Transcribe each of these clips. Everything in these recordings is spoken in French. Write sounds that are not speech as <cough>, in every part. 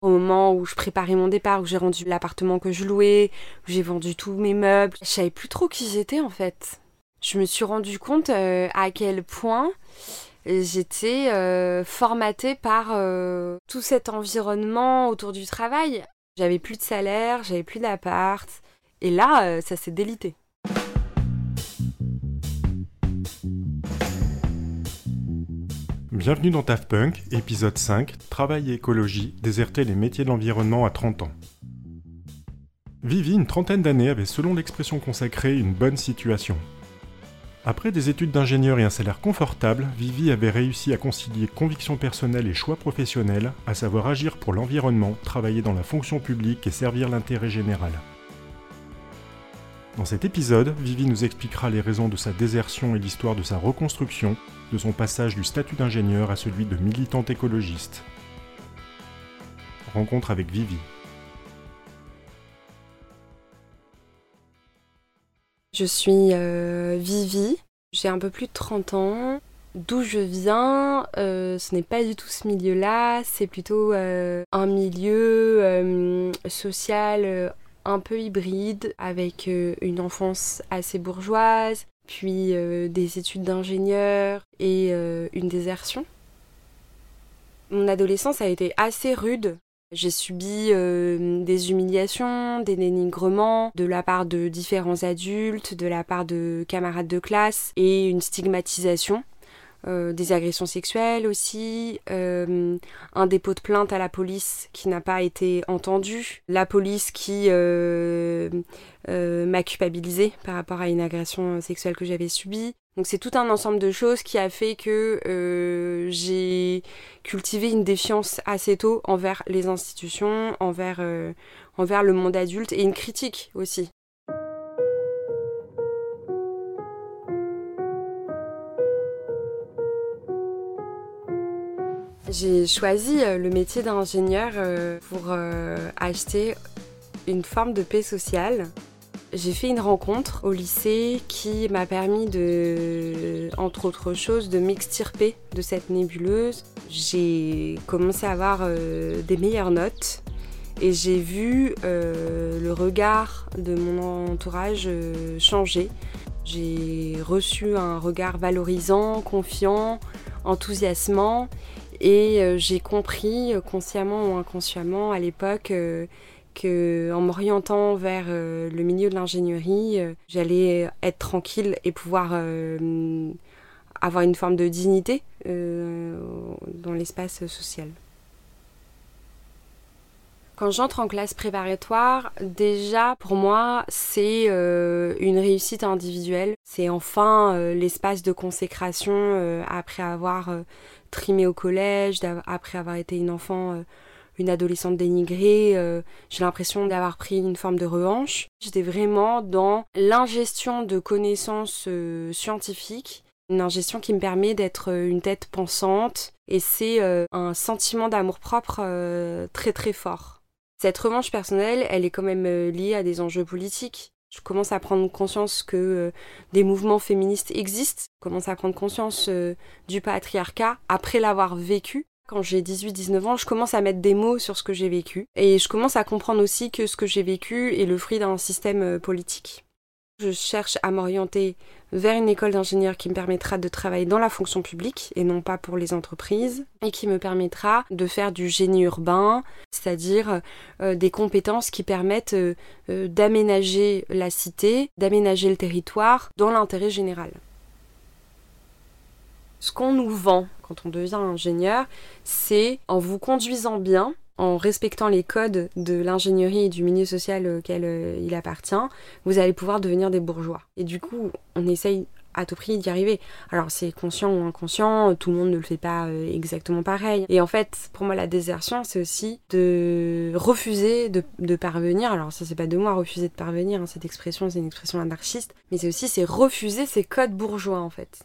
Au moment où je préparais mon départ, où j'ai rendu l'appartement que je louais, où j'ai vendu tous mes meubles, je savais plus trop qui j'étais en fait. Je me suis rendu compte euh, à quel point j'étais euh, formatée par euh, tout cet environnement autour du travail. J'avais plus de salaire, j'avais plus d'appart, et là, ça s'est délité. Bienvenue dans TAF Punk, épisode 5, Travail et écologie, déserter les métiers de l'environnement à 30 ans. Vivi, une trentaine d'années, avait selon l'expression consacrée une bonne situation. Après des études d'ingénieur et un salaire confortable, Vivi avait réussi à concilier conviction personnelle et choix professionnel, à savoir agir pour l'environnement, travailler dans la fonction publique et servir l'intérêt général. Dans cet épisode, Vivi nous expliquera les raisons de sa désertion et l'histoire de sa reconstruction, de son passage du statut d'ingénieur à celui de militante écologiste. Rencontre avec Vivi. Je suis euh, Vivi, j'ai un peu plus de 30 ans. D'où je viens, euh, ce n'est pas du tout ce milieu-là, c'est plutôt euh, un milieu social un peu hybride, avec une enfance assez bourgeoise, puis euh, des études d'ingénieur et euh, une désertion. Mon adolescence a été assez rude. J'ai subi euh, des humiliations, des dénigrements de la part de différents adultes, de la part de camarades de classe et une stigmatisation. Euh, des agressions sexuelles aussi, euh, un dépôt de plainte à la police qui n'a pas été entendu, la police qui euh, m'a culpabilisé par rapport à une agression sexuelle que j'avais subie. Donc c'est tout un ensemble de choses qui a fait que j'ai cultivé une défiance assez tôt envers les institutions, envers, envers le monde adulte et une critique aussi J'ai choisi euh, le métier d'ingénieur euh, pour euh, acheter une forme de paix sociale. J'ai fait une rencontre au lycée qui m'a permis de, entre autres choses, de m'extirper de cette nébuleuse. J'ai commencé à avoir des meilleures notes et j'ai vu le regard de mon entourage changer. J'ai reçu un regard valorisant, confiant, enthousiasmant et euh, j'ai compris, euh, consciemment ou inconsciemment, à l'époque, euh, que en m'orientant vers le milieu de l'ingénierie, j'allais être tranquille et pouvoir avoir une forme de dignité dans l'espace social. Quand j'entre en classe préparatoire, déjà pour moi c'est une réussite individuelle. C'est enfin l'espace de consécration après avoir trimée au collège, après avoir été une enfant, euh, une adolescente dénigrée, euh, j'ai l'impression d'avoir pris une forme de revanche. J'étais vraiment dans l'ingestion de connaissances euh, scientifiques, une ingestion qui me permet d'être une tête pensante, et c'est un sentiment d'amour-propre très très fort. Cette revanche personnelle, elle est quand même liée à des enjeux politiques. Je commence à prendre conscience que euh, des mouvements féministes existent. Je commence à prendre conscience euh, du patriarcat après l'avoir vécu. Quand j'ai 18-19 ans, je commence à mettre des mots sur ce que j'ai vécu. Et je commence à comprendre aussi que ce que j'ai vécu est le fruit d'un système euh, politique. Je cherche à m'orienter vers une école d'ingénieur qui me permettra de travailler dans la fonction publique et non pas pour les entreprises et qui me permettra de faire du génie urbain, c'est-à-dire euh, des compétences qui permettent euh, euh, d'aménager la cité, d'aménager le territoire dans l'intérêt général. Ce qu'on nous vend quand on devient ingénieur, c'est en vous conduisant bien, en respectant les codes de l'ingénierie et du milieu social auquel euh, il appartient, vous allez pouvoir devenir des bourgeois. Et du coup, on essaye à tout prix d'y arriver. Alors c'est conscient ou inconscient, tout le monde ne le fait pas euh, exactement pareil. Et en fait, pour moi, la désertion, c'est aussi de refuser de, parvenir. Alors ça, c'est pas de moi refuser de parvenir, hein, cette expression, c'est une expression anarchiste, mais c'est aussi c'est refuser ces codes bourgeois en fait.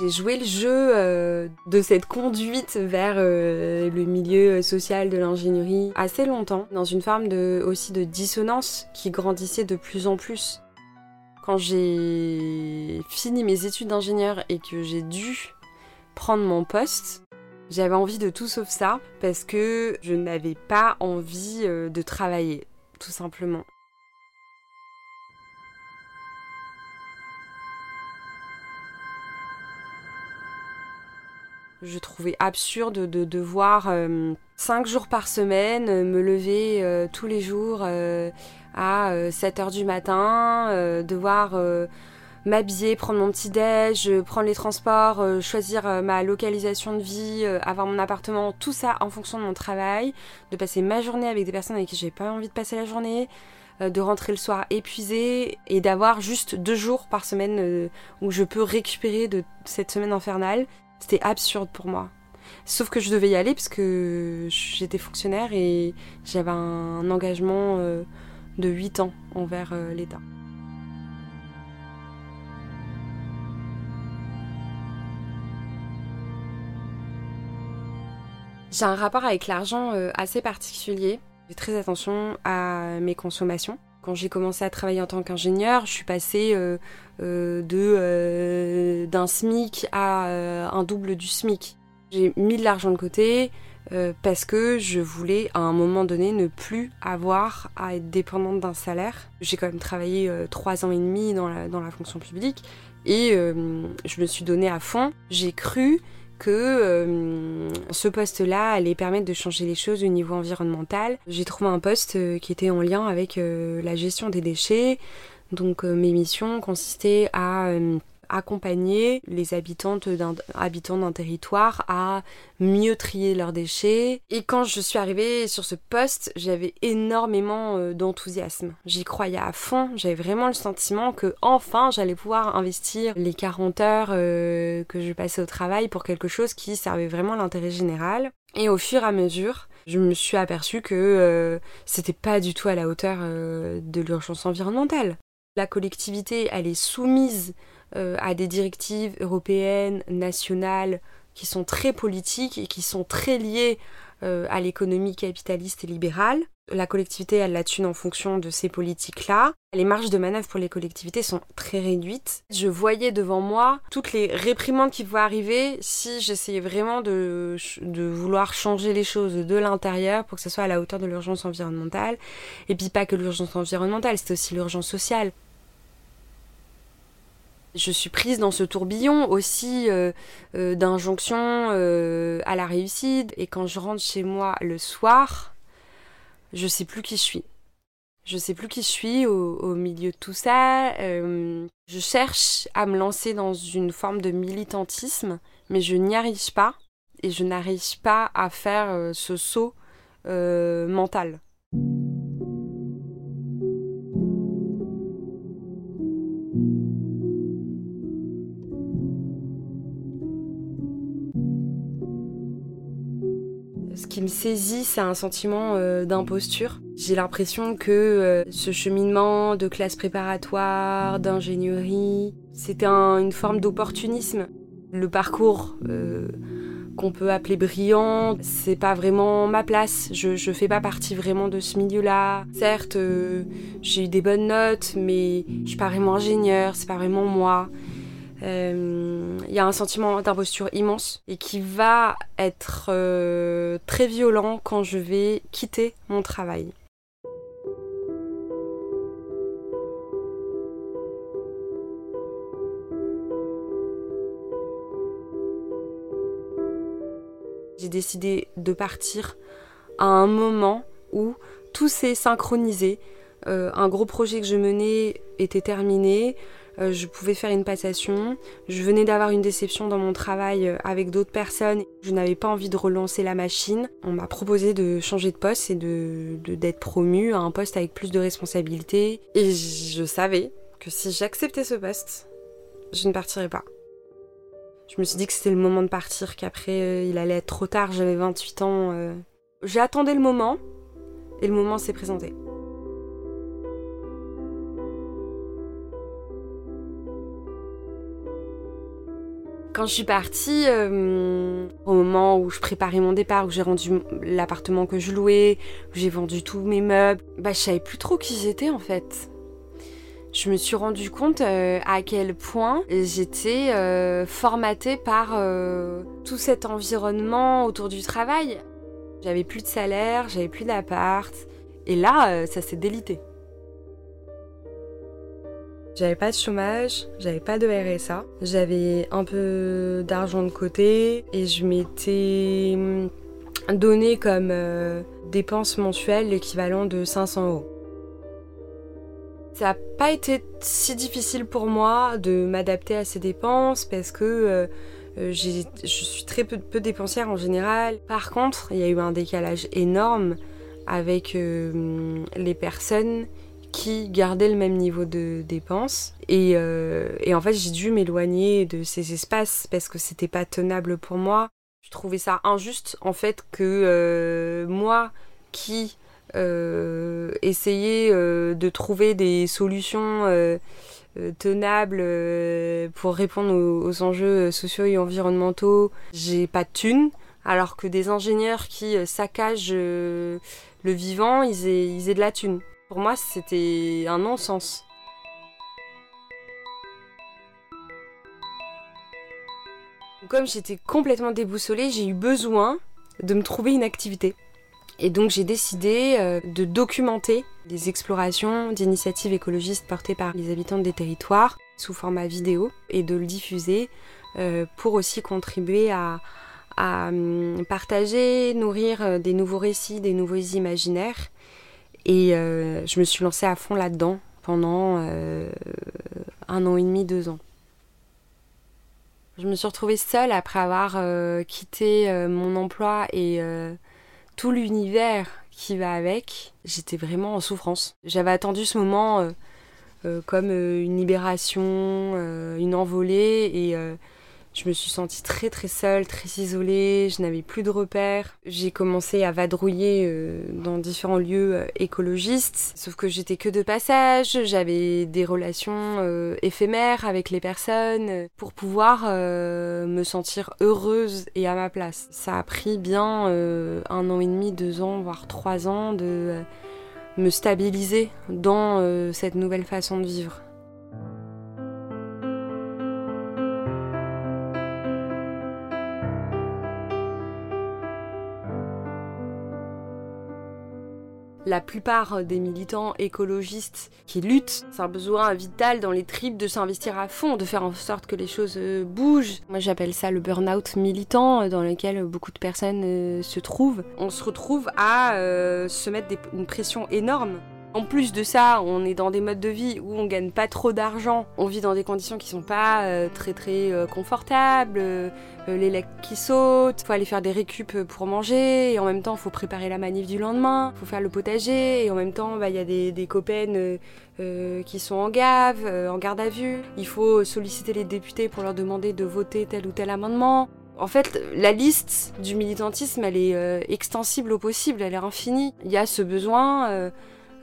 J'ai joué le jeu euh, de cette conduite vers euh, le milieu social de l'ingénierie assez longtemps, dans une forme aussi de dissonance qui grandissait de plus en plus. Quand j'ai fini mes études d'ingénieur et que j'ai dû prendre mon poste, j'avais envie de tout sauf ça parce que je n'avais pas envie euh, de travailler, tout simplement. Je trouvais absurde de devoir euh, cinq jours par semaine me lever euh, tous les jours à 7 heures du matin, devoir m'habiller, prendre mon petit déj, prendre les transports, euh, choisir euh, ma localisation de vie, euh, avoir mon appartement, tout ça en fonction de mon travail, de passer ma journée avec des personnes avec qui j'ai pas envie de passer la journée, de rentrer le soir épuisée et d'avoir juste deux jours par semaine où je peux récupérer de cette semaine infernale. C'était absurde pour moi. Sauf que je devais y aller parce que j'étais fonctionnaire et j'avais un engagement de 8 ans envers l'État. J'ai un rapport avec l'argent euh, assez particulier. J'ai très attention à mes consommations. Quand j'ai commencé à travailler en tant qu'ingénieur, je suis passée euh, euh, de d'un SMIC à un double du SMIC. J'ai mis de l'argent de côté parce que je voulais à un moment donné ne plus avoir à être dépendante d'un salaire. J'ai quand même travaillé trois ans et demi dans la, dans la fonction publique et je me suis donnée à fond. J'ai cru que euh, ce poste-là allait permettre de changer les choses au niveau environnemental. J'ai trouvé un poste euh, qui était en lien avec euh, la gestion des déchets. Donc mes missions consistaient à accompagner les habitantes habitants d'un territoire à mieux trier leurs déchets. Et quand je suis arrivée sur ce poste, j'avais énormément euh, d'enthousiasme. J'y croyais à fond, j'avais vraiment le sentiment que enfin j'allais pouvoir investir les 40 heures euh, que je passais au travail pour quelque chose qui servait vraiment l'intérêt général. Et au fur et à mesure, je me suis aperçue que euh, c'était pas du tout à la hauteur de l'urgence environnementale. La collectivité, elle est soumise euh, à des directives européennes, nationales, qui sont très politiques et qui sont très liées euh, à l'économie capitaliste et libérale. La collectivité, elle la thune en fonction de ces politiques-là. Les marges de manœuvre pour les collectivités sont très réduites. Je voyais devant moi toutes les réprimandes qui pouvaient arriver si j'essayais vraiment de, de vouloir changer les choses de l'intérieur pour que ce soit à la hauteur de l'urgence environnementale. Et puis pas que l'urgence environnementale, c'est aussi l'urgence sociale. Je suis prise dans ce tourbillon aussi euh, euh, d'injonctions euh, à la réussite. Et quand je rentre chez moi le soir, je sais plus qui je suis. Je sais plus qui je suis au, au milieu de tout ça. je cherche à me lancer dans une forme de militantisme, mais je n'y arrive pas. Et je n'arrive pas à faire ce saut mental. Me saisit, c'est un sentiment euh, d'imposture. J'ai l'impression que euh, ce cheminement de classe préparatoire, d'ingénierie, c'était une forme d'opportunisme. Le parcours euh, qu'on peut appeler brillant, c'est pas vraiment ma place. Je, je fais pas partie vraiment de ce milieu-là. Certes, j'ai eu des bonnes notes, mais je suis pas vraiment ingénieur, c'est pas vraiment moi. Il euh, y a un sentiment d'imposture immense et qui va être euh, très violent quand je vais quitter mon travail. J'ai décidé de partir à un moment où tout s'est synchronisé. Euh, un gros projet que je menais était terminé. Euh, je pouvais faire une passation. Je venais d'avoir une déception dans mon travail euh, avec d'autres personnes. Je n'avais pas envie de relancer la machine. On m'a proposé de changer de poste et de d'être promue à un poste avec plus de responsabilités. Et je savais que si j'acceptais ce poste, je ne partirais pas. Je me suis dit que c'était le moment de partir, qu'après euh, il allait être trop tard, j'avais 28 ans. J'ai attendu le moment et le moment s'est présenté. Quand je suis partie, euh, au moment où je préparais mon départ, où j'ai rendu l'appartement que je louais, où j'ai vendu tous mes meubles, bah je savais plus trop qui j'étais en fait. je me suis rendu compte à quel point j'étais formatée par tout cet environnement autour du travail. J'avais plus de salaire, j'avais plus d'appart, et là, ça s'est délité. J'avais pas de chômage, j'avais pas de RSA, j'avais un peu d'argent de côté et je m'étais hum, donné comme euh, dépense mensuelle l'équivalent de 500 euros. Ça n'a pas été si difficile pour moi de m'adapter à ces dépenses parce que euh, euh, je suis très peu, peu, dépensière en général. Par contre, il y a eu un décalage énorme avec les personnes qui gardaient le même niveau de dépenses. Euh, et, en fait, j'ai dû m'éloigner de ces espaces parce que c'était pas tenable pour moi. Je trouvais ça injuste, en fait, que euh, moi qui euh, essayais de trouver des solutions tenables pour répondre aux, enjeux sociaux et environnementaux, j'ai pas de thunes. Alors que des ingénieurs qui saccagent le vivant, ils aient, ils aient de la thune. Pour moi, c'était un non-sens. Comme j'étais complètement déboussolée, j'ai eu besoin de me trouver une activité. Et donc j'ai décidé euh, de documenter les explorations d'initiatives écologistes portées par les habitants des territoires sous format vidéo et de le diffuser euh, pour aussi contribuer à, hum, partager, nourrir euh, des nouveaux récits, des nouveaux imaginaires et euh, je me suis lancée à fond là-dedans pendant euh, un an et demi, deux ans. Je me suis retrouvée seule après avoir euh, quitté mon emploi et tout l'univers qui va avec. J'étais vraiment en souffrance. J'avais attendu ce moment comme une libération, une envolée et je me suis sentie très très seule, très isolée, je n'avais plus de repères. J'ai commencé à vadrouiller euh, dans différents lieux euh, écologistes, sauf que j'étais que de passage, j'avais des relations euh, éphémères avec les personnes pour pouvoir me sentir heureuse et à ma place. Ça a pris bien un an et demi, deux ans, voire trois ans de me stabiliser dans cette nouvelle façon de vivre. La plupart des militants écologistes qui luttent, c'est un besoin vital dans les tripes de s'investir à fond, de faire en sorte que les choses euh, bougent. Moi j'appelle ça le burn-out militant euh, dans lequel beaucoup de personnes euh, se trouvent. On se retrouve à se mettre une pression énorme en plus de ça, on est dans des modes de vie où on gagne pas trop d'argent, on vit dans des conditions qui sont pas euh, très très euh, confortables, euh, les legs qui sautent, faut aller faire des récup pour manger, et en même temps faut préparer la manif du lendemain, faut faire le potager, et en même temps bah, il y a des, des copaines qui sont en gave, en garde à vue, il faut solliciter les députés pour leur demander de voter tel ou tel amendement. En fait, la liste du militantisme, elle est extensible au possible, elle est infinie. Il y a ce besoin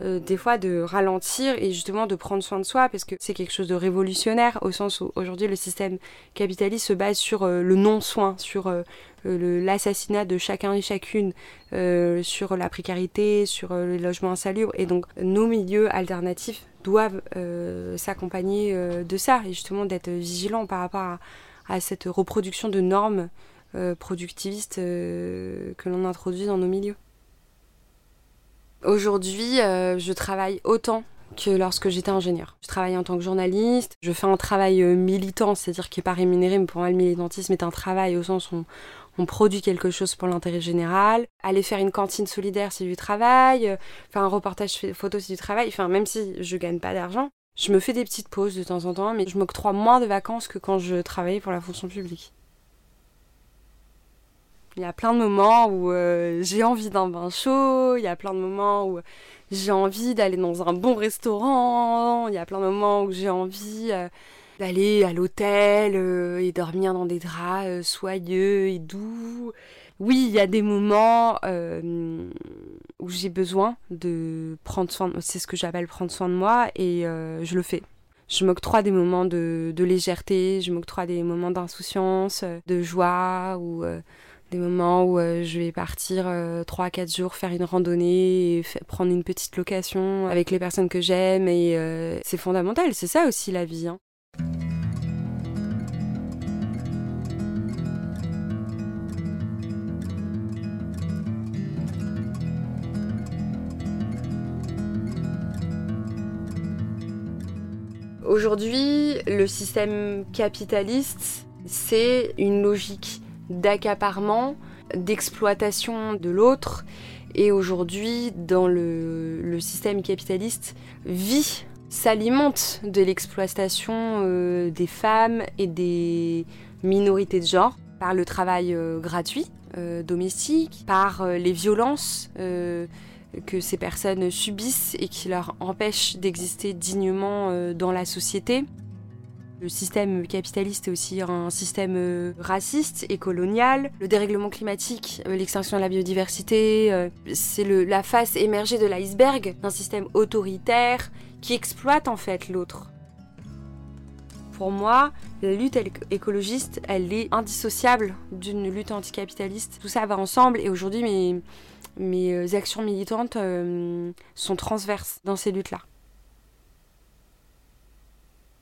euh, des fois de ralentir et justement de prendre soin de soi parce que c'est quelque chose de révolutionnaire au sens où aujourd'hui le système capitaliste se base sur euh, le non-soin, sur euh, l'assassinat de chacun et chacune, sur la précarité, sur le logement insalubre et donc nos milieux alternatifs doivent s'accompagner de ça et justement d'être vigilants par rapport à, à, cette reproduction de normes productivistes que l'on introduit dans nos milieux. Aujourd'hui, euh, je travaille autant que lorsque j'étais ingénieur. Je travaille en tant que journaliste, je fais un travail euh, militant, c'est-à-dire qui n'est pas rémunéré, mais pour moi le militantisme est un travail au sens où on, produit quelque chose pour l'intérêt général. Aller faire une cantine solidaire, c'est du travail. Faire un reportage photo, c'est du travail. Enfin, même si je gagne pas d'argent, je me fais des petites pauses de temps en temps, mais je m'octroie moins de vacances que quand je travaillais pour la fonction publique. Il y a plein de moments où euh, j'ai envie d'un bain chaud, il y a plein de moments où j'ai envie d'aller dans un bon restaurant, il y a plein de moments où j'ai envie euh, d'aller à l'hôtel euh, et dormir dans des draps soyeux et doux. Oui, il y a des moments où j'ai besoin de prendre soin, c'est ce que j'appelle prendre soin de moi et je le fais. Je m'octroie des moments de, de légèreté, je m'octroie des moments d'insouciance, de joie ou Des moments où je vais partir 3-4 jours faire une randonnée prendre une petite location avec les personnes que j'aime et c'est fondamental, c'est ça aussi la vie. Hein. Aujourd'hui, le système capitaliste, c'est une logique d'accaparement, d'exploitation de l'autre. Et aujourd'hui, dans le, système capitaliste, vit, s'alimente de l'exploitation euh, des femmes et des minorités de genre par le travail euh, gratuit euh, domestique, par les violences que ces personnes subissent et qui leur empêchent d'exister dignement dans la société. Le système capitaliste est aussi un système euh, raciste et colonial. Le dérèglement climatique, euh, l'extinction de la biodiversité, c'est la face émergée de l'iceberg d'un système autoritaire qui exploite en fait l'autre. Pour moi, la lutte écologiste, elle est indissociable d'une lutte anticapitaliste. Tout ça va ensemble et aujourd'hui, mes, mes euh, actions militantes euh, sont transverses dans ces luttes-là.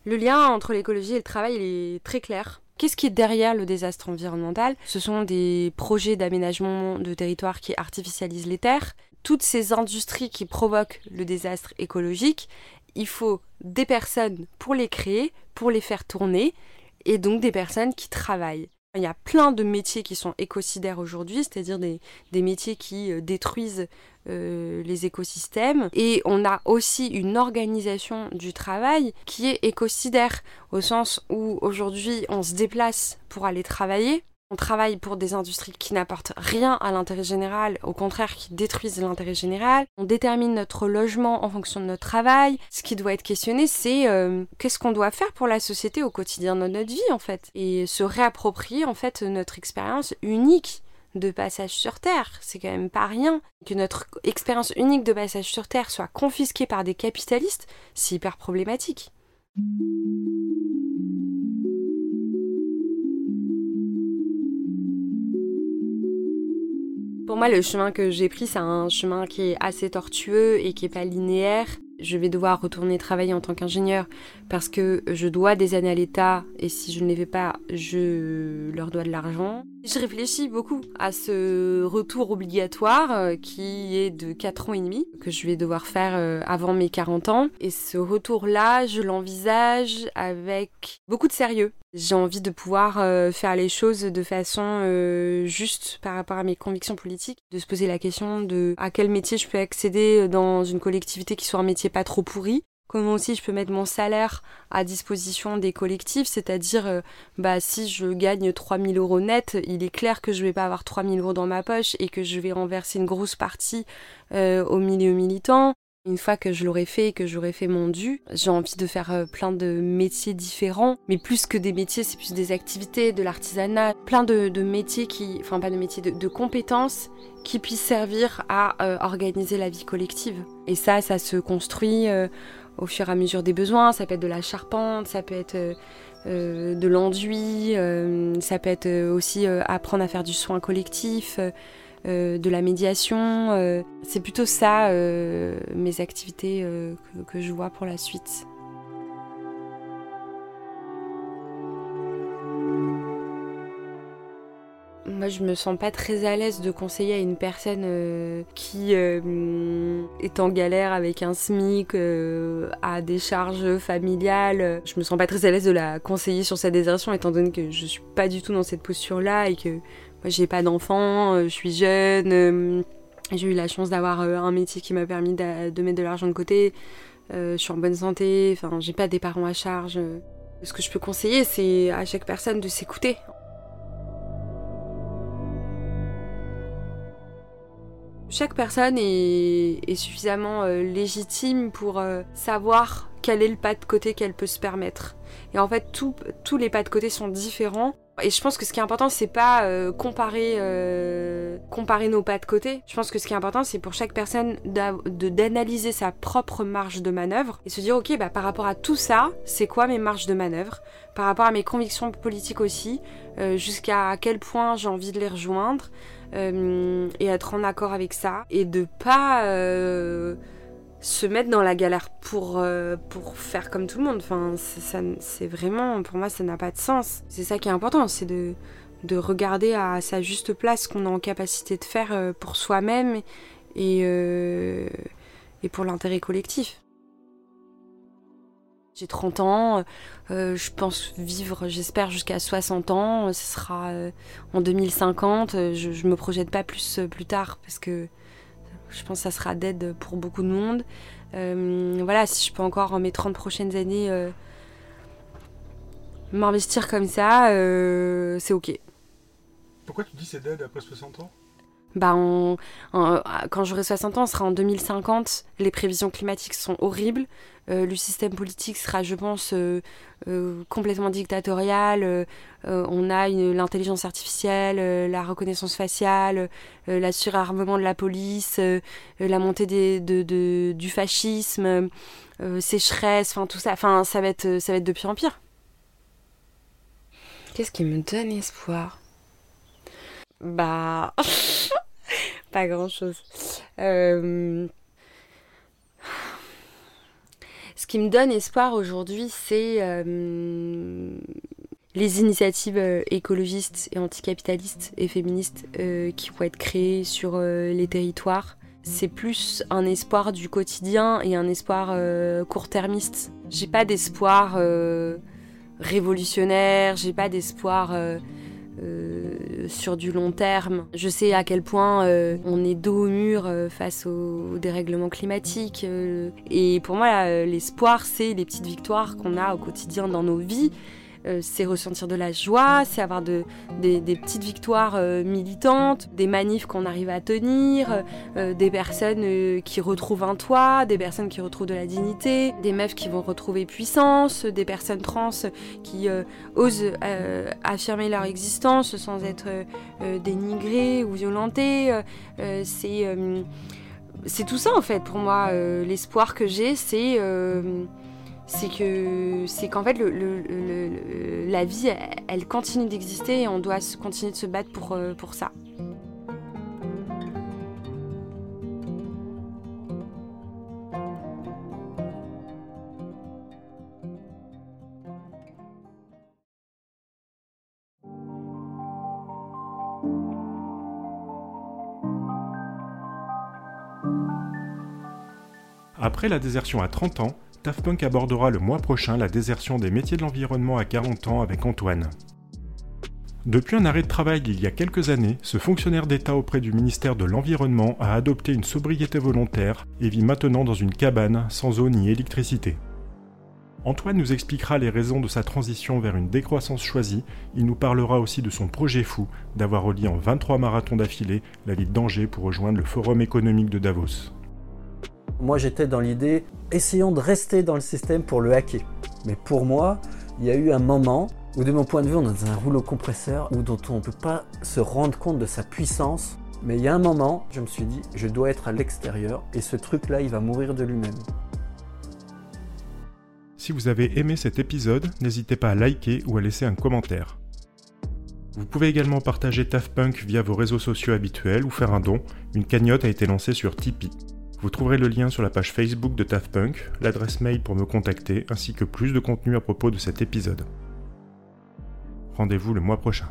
Le lien entre l'écologie et le travail est très clair. Qu'est-ce qui est derrière le désastre environnemental? Ce sont des projets d'aménagement de territoire qui artificialisent les terres. Toutes ces industries qui provoquent le désastre écologique, il faut des personnes pour les créer, pour les faire tourner, et donc des personnes qui travaillent. Il y a plein de métiers qui sont écocidaires aujourd'hui, c'est-à-dire des, métiers qui euh, détruisent euh, les écosystèmes. Et on a aussi une organisation du travail qui est écocidaire, au sens où aujourd'hui on se déplace pour aller travailler, on travaille pour des industries qui n'apportent rien à l'intérêt général, au contraire qui détruisent l'intérêt général. On détermine notre logement en fonction de notre travail. Ce qui doit être questionné, c'est euh, qu'est-ce qu'on doit faire pour la société au quotidien de notre vie en fait? Et se réapproprier en fait notre expérience unique de passage sur Terre. C'est quand même pas rien. Que notre expérience unique de passage sur Terre soit confisquée par des capitalistes, c'est hyper problématique. Pour moi, le chemin que j'ai pris, c'est un chemin qui est assez tortueux et qui est pas linéaire. Je vais devoir retourner travailler en tant qu'ingénieur parce que je dois des années à l'État et si je ne les fais pas, je leur dois de l'argent. Je réfléchis beaucoup à ce retour obligatoire euh, qui est de 4 ans et demi, que je vais devoir faire euh, avant mes 40 ans. Et ce retour-là, je l'envisage avec beaucoup de sérieux. J'ai envie de pouvoir euh, faire les choses de façon juste par rapport à mes convictions politiques, de se poser la question de à quel métier je peux accéder dans une collectivité qui soit un métier pas trop pourri, Comment aussi je peux mettre mon salaire à disposition des collectifs, c'est-à-dire euh, bah, si je gagne 3000 euros net, il est clair que je vais pas avoir 3000 euros dans ma poche et que je vais renverser une grosse partie euh, au milieu militant. Une fois que je l'aurai fait et que j'aurai fait mon dû, j'ai envie de faire euh, plein de métiers différents, mais plus que des métiers, c'est plus des activités, de l'artisanat, plein de, métiers qui, enfin pas de métiers, de, compétences qui puissent servir à organiser la vie collective. Et ça, ça se construit au fur et à mesure des besoins. Ça peut être de la charpente, ça peut être euh, euh, de l'enduit, euh, ça peut être aussi apprendre à faire du soin collectif, de la médiation. C'est plutôt ça mes activités que, je vois pour la suite. Je me sens pas très à l'aise de conseiller à une personne euh, qui euh, est en galère avec un SMIC, euh, a des charges familiales. Je me sens pas très à l'aise de la conseiller sur sa désertion, étant donné que je suis pas du tout dans cette posture-là et que moi, j'ai pas d'enfant, je suis jeune. j'ai eu la chance d'avoir un métier qui m'a permis de, mettre de l'argent de côté. je suis en bonne santé, enfin, j'ai pas des parents à charge. Ce que je peux conseiller, c'est à chaque personne de s'écouter. Chaque personne est, suffisamment euh, légitime pour euh, savoir quel est le pas de côté qu'elle peut se permettre. Et en fait, tous les pas de côté sont différents Et je pense que ce qui est important, c'est pas euh, comparer, comparer nos pas de côté. Je pense que ce qui est important, c'est pour chaque personne d'analyser sa propre marge de manœuvre et se dire, ok, bah, par rapport à tout ça, c'est quoi mes marges de manœuvre? Par rapport à mes convictions politiques aussi, jusqu'à quel point j'ai envie de les rejoindre et être en accord avec ça et de pas se mettre dans la galère pour, euh, pour faire comme tout le monde. Enfin, c'est vraiment, pour moi, ça n'a pas de sens. C'est ça qui est important, c'est de, de regarder à sa juste place qu'on est en capacité de faire euh, pour soi-même et, euh, et pour l'intérêt collectif. J'ai 30 ans, je pense vivre, j'espère, jusqu'à 60 ans. Ce sera en 2050. Je, je me projette pas plus plus tard parce que je pense que ça sera d'aide pour beaucoup de monde. Euh, voilà, si je peux encore en mes 30 prochaines années euh, m'investir comme ça, euh, c'est ok. Pourquoi tu dis c'est d'aide après 60 ans? Bah quand j'aurai 60 ans, on sera en 2050. Les prévisions climatiques sont horribles. Euh, le système politique sera, je pense, euh, euh, complètement dictatorial. on a l'intelligence artificielle, la reconnaissance faciale, la surarmement de la police, la montée du fascisme, sécheresse, enfin tout ça. Enfin, ça va être, ça va être de pire en pire. Qu'est-ce qui me donne espoir? Bah, <laughs> pas grand-chose. Euh... Ce qui me donne espoir aujourd'hui, c'est euh, les initiatives euh, écologistes et anticapitalistes et féministes euh, qui vont être créées sur les territoires. C'est plus un espoir du quotidien et un espoir court-termiste. J'ai pas d'espoir révolutionnaire, j'ai pas d'espoir euh, sur du long terme. Je sais à quel point euh, on est dos au mur euh, face au, dérèglement climatique. et pour moi, l'espoir, c'est les petites victoires qu'on a au quotidien dans nos vies. Euh, c'est ressentir de la joie, c'est avoir des, petites victoires euh, militantes, des manifs qu'on arrive à tenir, euh, des personnes qui retrouvent un toit, des personnes qui retrouvent de la dignité, des meufs qui vont retrouver puissance, des personnes trans qui osent affirmer leur existence sans être dénigrées ou violentées. c'est c'est tout ça en fait pour moi. L'espoir que j'ai, c'est c'est que c'est qu'en fait la vie elle, continue d'exister et on doit continuer de se battre pour, euh, pour ça. Après la désertion à 30 ans, Daft Punk abordera le mois prochain la désertion des métiers de l'environnement à 40 ans avec Antoine. Depuis un arrêt de travail il y a quelques années, ce fonctionnaire d'État auprès du ministère de l'Environnement a adopté une sobriété volontaire et vit maintenant dans une cabane sans eau ni électricité. Antoine nous expliquera les raisons de sa transition vers une décroissance choisie, il nous parlera aussi de son projet fou d'avoir relié en 23 marathons d'affilée la ville d'Angers pour rejoindre le Forum économique de Davos. Moi, j'étais dans l'idée, essayons de rester dans le système pour le hacker. Mais pour moi, il y a eu un moment où, de mon point de vue, on est dans un rouleau compresseur où, dont on ne peut pas se rendre compte de sa puissance. Mais il y a un moment, je me suis dit, je dois être à l'extérieur et ce truc-là, il va mourir de lui-même. Si vous avez aimé cet épisode, n'hésitez pas à liker ou à laisser un commentaire. Vous pouvez également partager TAFPunk via vos réseaux sociaux habituels ou faire un don. Une cagnotte a été lancée sur Tipeee. Vous trouverez le lien sur la page Facebook de TAFPunk, l'adresse mail pour me contacter, ainsi que plus de contenu à propos de cet épisode. Rendez-vous le mois prochain.